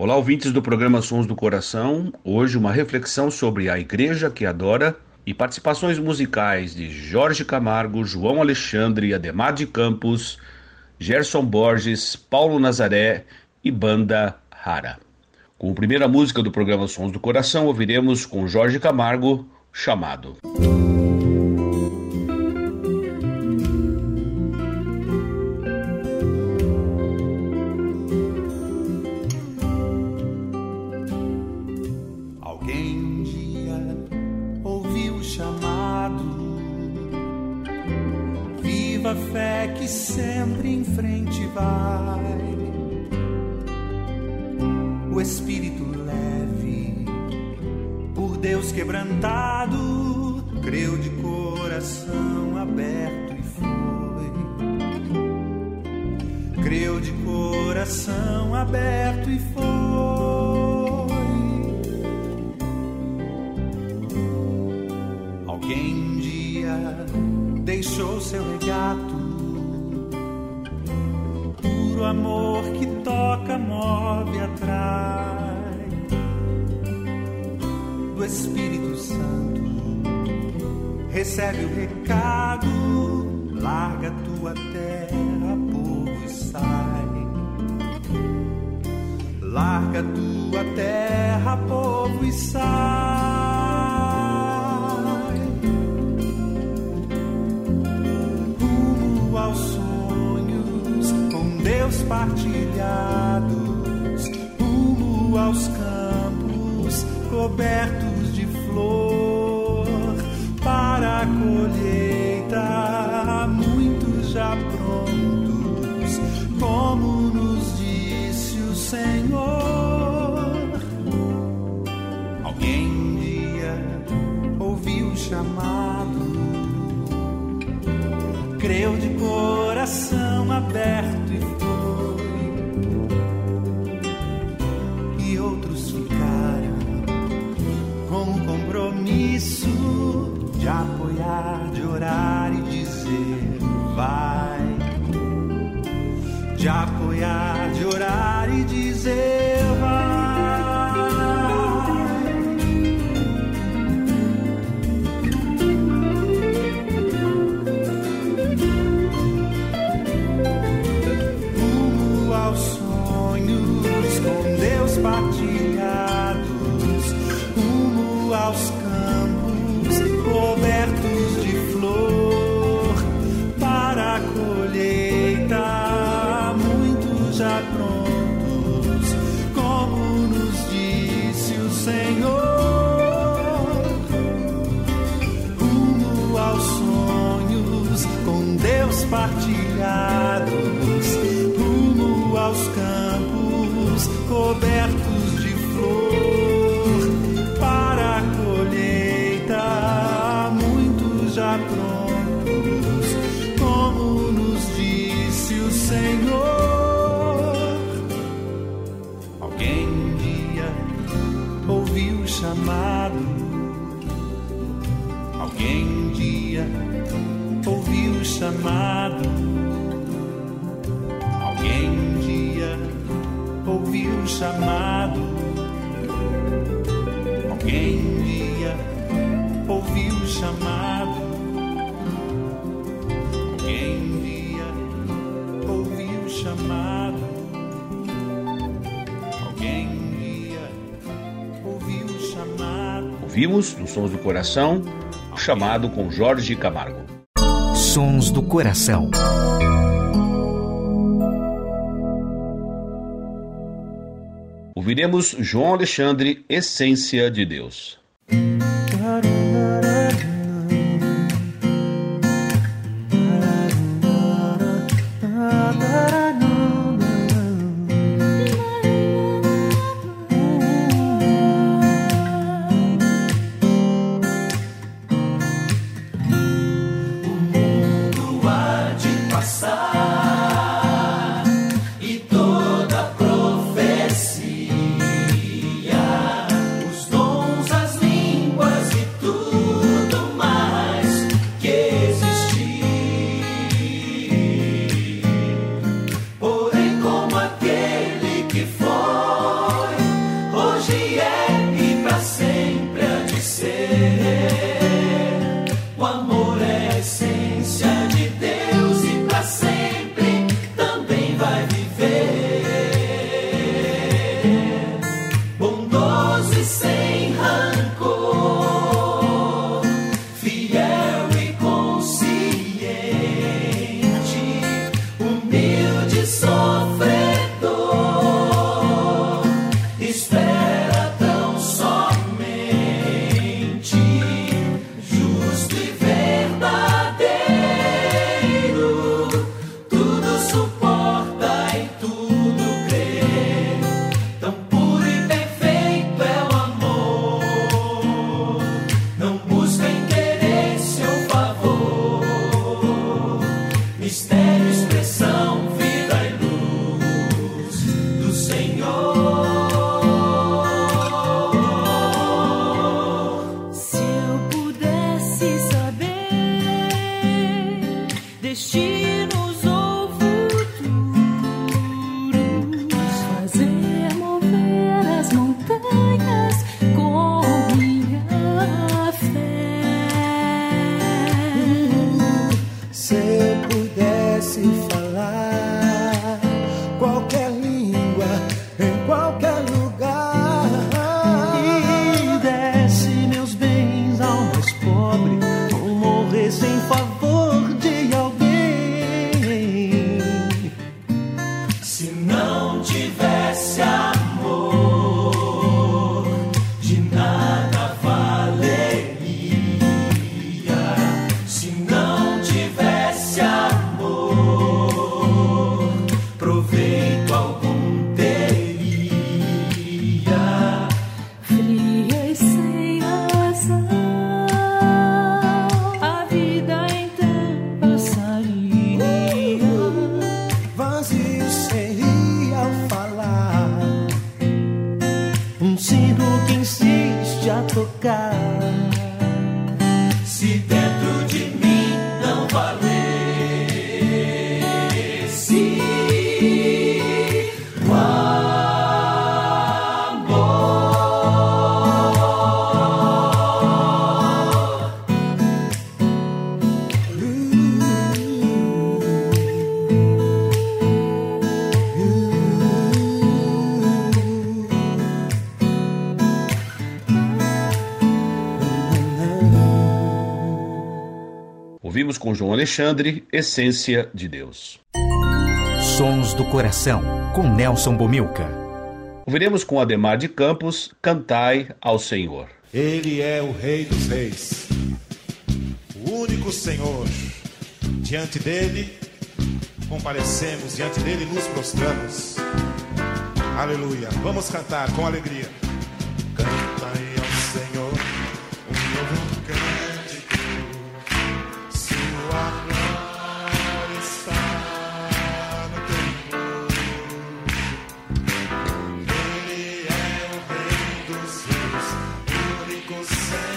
Olá, ouvintes do programa Sons do Coração. Hoje, uma reflexão sobre a igreja que adora e participações musicais de Jorge Camargo, João Alexandre, Ademar de Campos, Gerson Borges, Paulo Nazaré e Banda Rara. Com a primeira música do programa Sons do Coração, ouviremos com Jorge Camargo, Chamado. Alguém creu de coração aberto e foi. Creu de coração aberto e foi. Alguém um dia deixou seu regato, puro amor que toca, move, atrai do Espírito Santo. Recebe o recado, larga tua terra, povo e sai. Larga tua terra, povo e sai. Rumo aos sonhos com Deus partilhados. Rumo aos campos cobertos de flor. Colheita, muitos já prontos, como nos disse o Senhor. Ouvimos, nos Sons do Coração, o chamado com Jorge Camargo. Sons do Coração. Ouviremos João Alexandre, Essência de Deus. vai ser. Ouvimos com João Alexandre, Essência de Deus. Sons do Coração, com Nelson Bomilca. Ouviremos com Ademar de Campos, Cantai ao Senhor. Ele é o Rei dos Reis, o único Senhor. Diante dele, comparecemos, diante dele nos prostramos. Aleluia. Vamos cantar com alegria. will.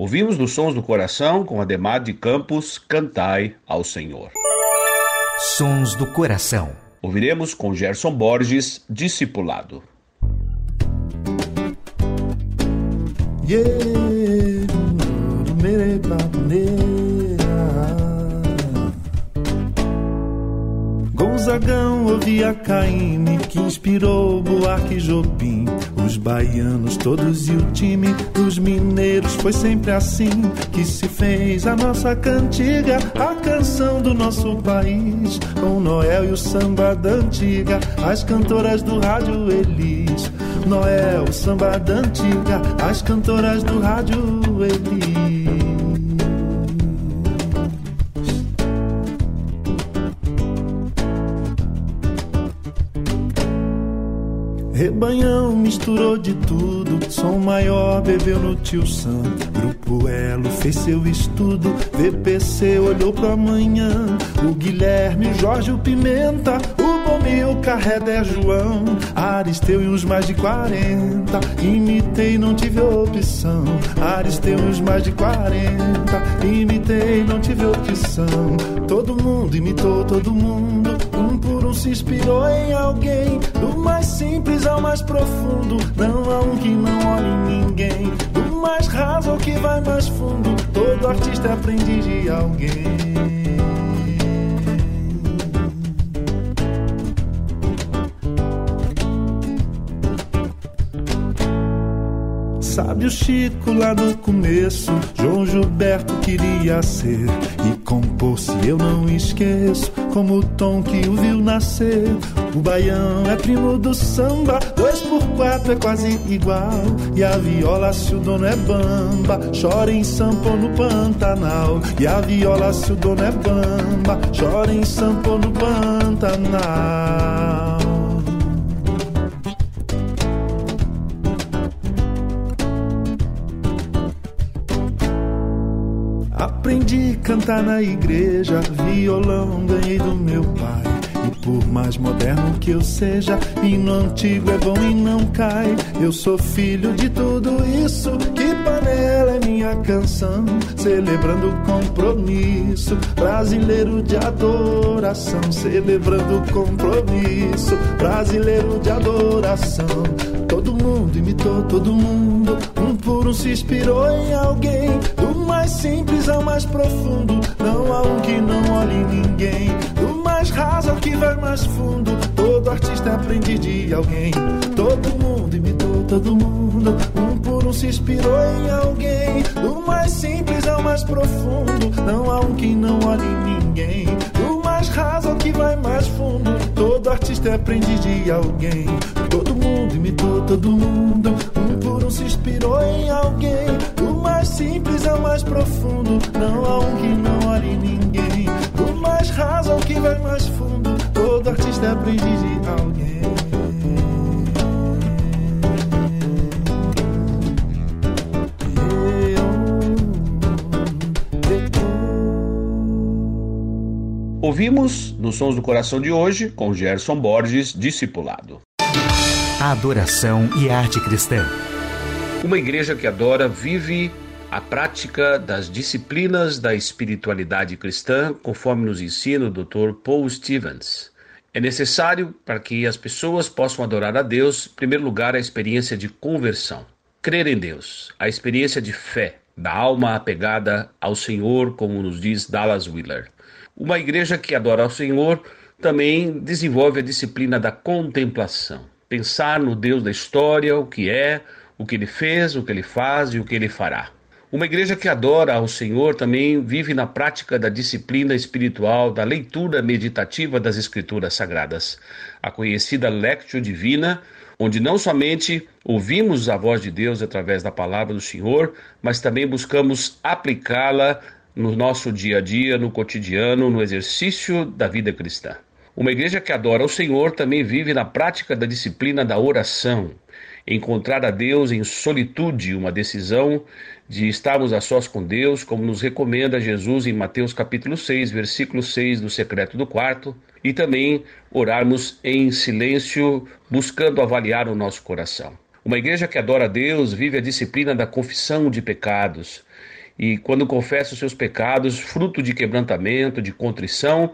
Ouvimos nos Sons do Coração com Ademar de Campos Cantai ao Senhor. Sons do Coração. Ouviremos com Gerson Borges Discipulado. Yeah, Gonzagão ouvia Caíme, que inspirou Buarque e Jobim. Os baianos todos e o time dos mineiros foi sempre assim que se fez a nossa cantiga, a canção do nosso país. Com Noel e o samba da antiga, as cantoras do rádio Elis. Noel, samba da antiga, as cantoras do rádio Elis. Rebanhão misturou de tudo, som maior bebeu no tio Sam. Grupo Elo fez seu estudo, VPC olhou pro amanhã. O Guilherme, o Jorge, o Pimenta, o Bomil, Carré, João. Aristeu e uns mais de 40, imitei, não tive opção. Aristeu e uns mais de 40, imitei, não tive opção. Todo mundo imitou todo mundo, um se inspirou em alguém. Do mais simples ao mais profundo, não há um que não olhe ninguém. Do mais raso ao que vai mais fundo, todo artista aprendiz de alguém. Sabe o Chico lá no começo, João Gilberto queria ser e compor se eu não esqueço, como o tom que o viu nascer. O baião é primo do samba, dois por quatro é quase igual. E a viola se o dono é bamba, chora em sampo no Pantanal. E a viola se o dono é bamba, chora em sampo no Pantanal. Aprendi a cantar na igreja, violão ganhei do meu pai. E por mais moderno que eu seja, hino antigo é bom e não cai. Eu sou filho de tudo isso, que panela é minha canção. Celebrando compromisso, brasileiro de adoração. Celebrando compromisso, brasileiro de adoração. Todo mundo imitou todo mundo, um por um se inspirou em alguém. Do mais simples ao mais profundo, não há um que não olhe ninguém. Do mais raso ao que vai mais fundo, todo artista aprende de alguém. Todo mundo imitou todo mundo, um por um se inspirou em alguém. Do mais simples ao mais profundo, não há um que não olhe ninguém. Raso ao que vai mais fundo, todo artista aprende de alguém. Todo mundo imitou todo mundo, um por um se inspirou em alguém. Do mais simples ao mais profundo, não há um que não olhe ninguém. Do mais raso ao que vai mais fundo, todo artista aprende de alguém. Ouvimos nos Sons do Coração de hoje com Gerson Borges, discipulado. A adoração e arte cristã. Uma igreja que adora vive a prática das disciplinas da espiritualidade cristã, conforme nos ensina o Dr. Paul Stevens. É necessário para que as pessoas possam adorar a Deus, em primeiro lugar, a experiência de conversão. Crer em Deus, a experiência de fé, da alma apegada ao Senhor, como nos diz Dallas Wheeler. Uma igreja que adora ao Senhor também desenvolve a disciplina da contemplação. Pensar no Deus da história, o que é, o que ele fez, o que ele faz e o que ele fará. Uma igreja que adora ao Senhor também vive na prática da disciplina espiritual, da leitura meditativa das Escrituras Sagradas, a conhecida Lectio Divina, onde não somente ouvimos a voz de Deus através da palavra do Senhor, mas também buscamos aplicá-la no nosso dia a dia, no cotidiano, no exercício da vida cristã. Uma igreja que adora o Senhor também vive na prática da disciplina da oração. Encontrar a Deus em solitude, uma decisão de estarmos a sós com Deus, como nos recomenda Jesus em Mateus capítulo 6, versículo 6 do secreto do quarto, e também orarmos em silêncio, buscando avaliar o nosso coração. Uma igreja que adora a Deus vive a disciplina da confissão de pecados e quando confessa os seus pecados, fruto de quebrantamento, de contrição,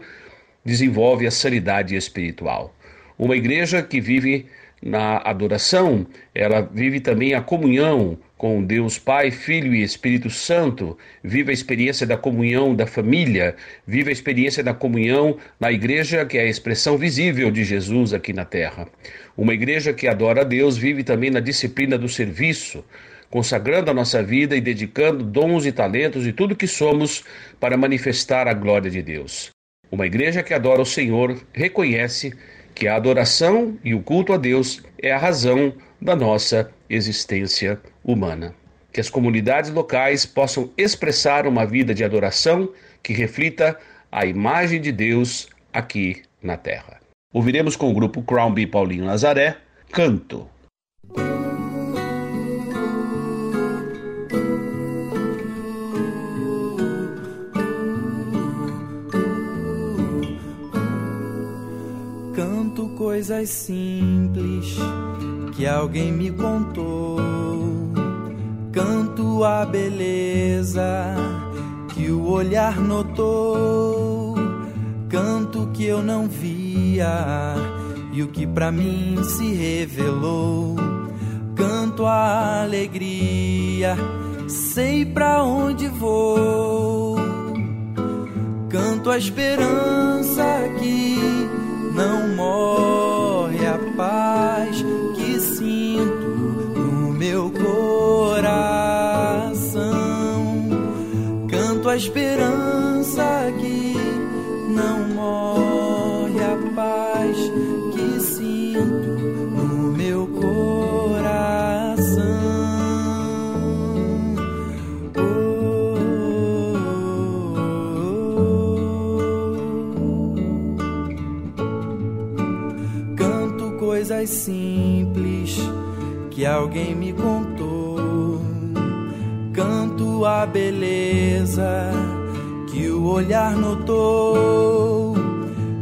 desenvolve a sanidade espiritual. Uma igreja que vive na adoração, ela vive também a comunhão com Deus Pai, Filho e Espírito Santo, vive a experiência da comunhão da família, vive a experiência da comunhão na igreja, que é a expressão visível de Jesus aqui na terra. Uma igreja que adora a Deus vive também na disciplina do serviço, consagrando a nossa vida e dedicando dons e talentos e tudo que somos para manifestar a glória de Deus. Uma igreja que adora o Senhor reconhece que a adoração e o culto a Deus é a razão da nossa existência humana. Que as comunidades locais possam expressar uma vida de adoração que reflita a imagem de Deus aqui na terra. Ouviremos com o grupo Crown B Paulinho Nazaré, Canto. Coisas simples que alguém me contou. Canto a beleza que o olhar notou. Canto que eu não via e o que para mim se revelou. Canto a alegria, sei pra onde vou. Canto a esperança que não morre a paz que sinto no meu coração. Canto a esperança que não morre a paz que sinto que alguém me contou. Canto a beleza que o olhar notou.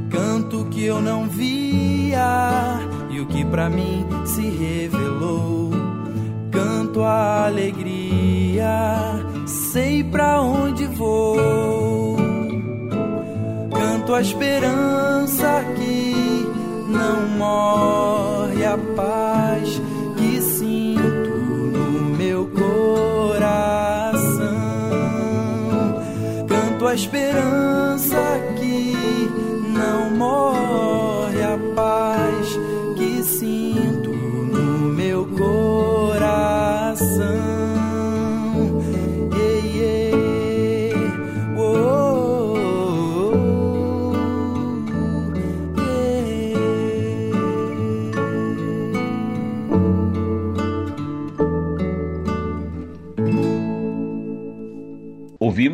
Canto que eu não via e o que para mim se revelou. Canto a alegria, sei pra onde vou. Canto a esperança que não morre a paz esperança que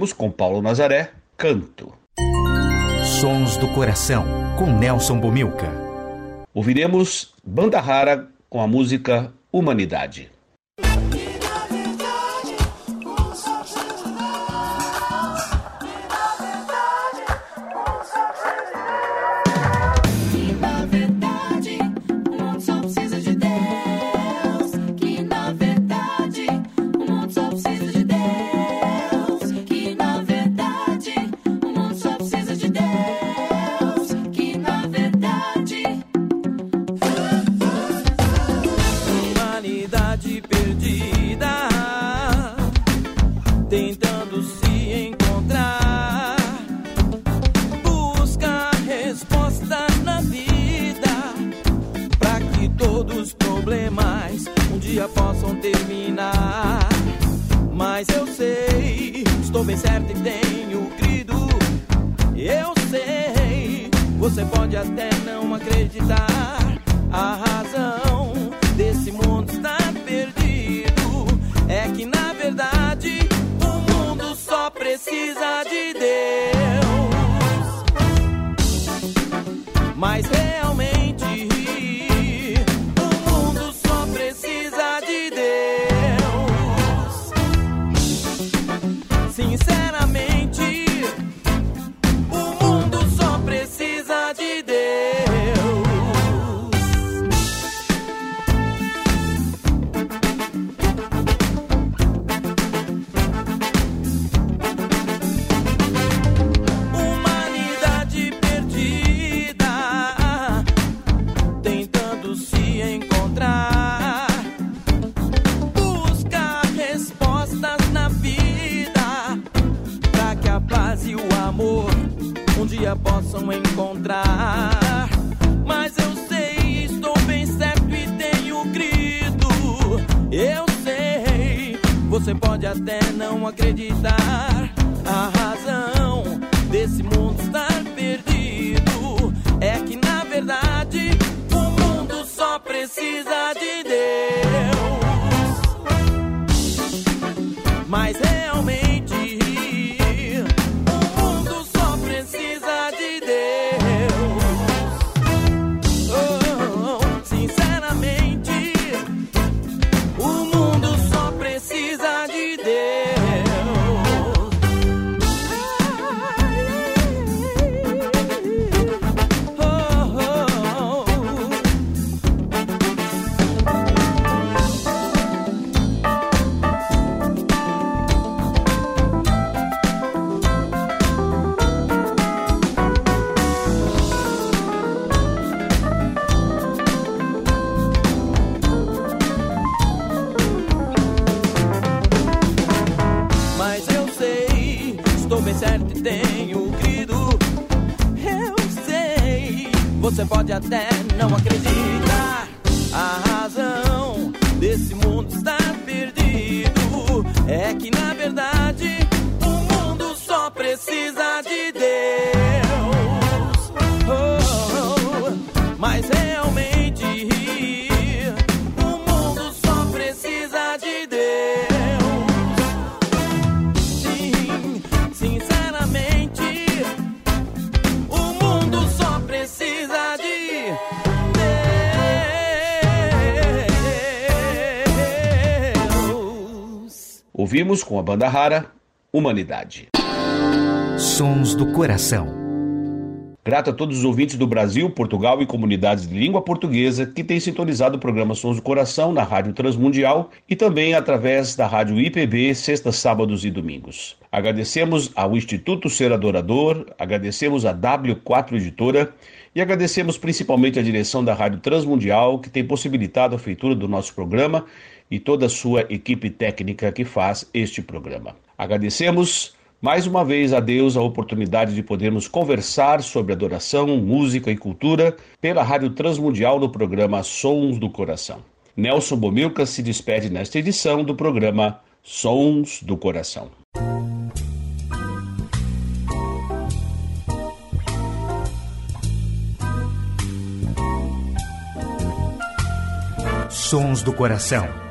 Ouvimos com Paulo Nazaré, Canto. Sons do Coração, com Nelson Bomilca. Ouviremos Banda Rara com a música Humanidade. pode até não acreditar. Ah, ah dia possam encontrar. Mas eu sei, estou bem certo e tenho grito. Eu sei, você pode até não acreditar. A razão desse mundo estar perdido é que na verdade Ouvimos com a banda rara Humanidade. Sons do Coração. Grato a todos os ouvintes do Brasil, Portugal e comunidades de língua portuguesa que têm sintonizado o programa Sons do Coração na Rádio Transmundial e também através da Rádio IPB, sextas, sábados e domingos. Agradecemos ao Instituto Ser Adorador, agradecemos a W4 Editora e agradecemos principalmente a direção da Rádio Transmundial que tem possibilitado a feitura do nosso programa e toda a sua equipe técnica que faz este programa. Agradecemos mais uma vez a Deus a oportunidade de podermos conversar sobre adoração, música e cultura pela Rádio Transmundial no programa Sons do Coração. Nelson Bomilca se despede nesta edição do programa Sons do Coração. Sons do Coração.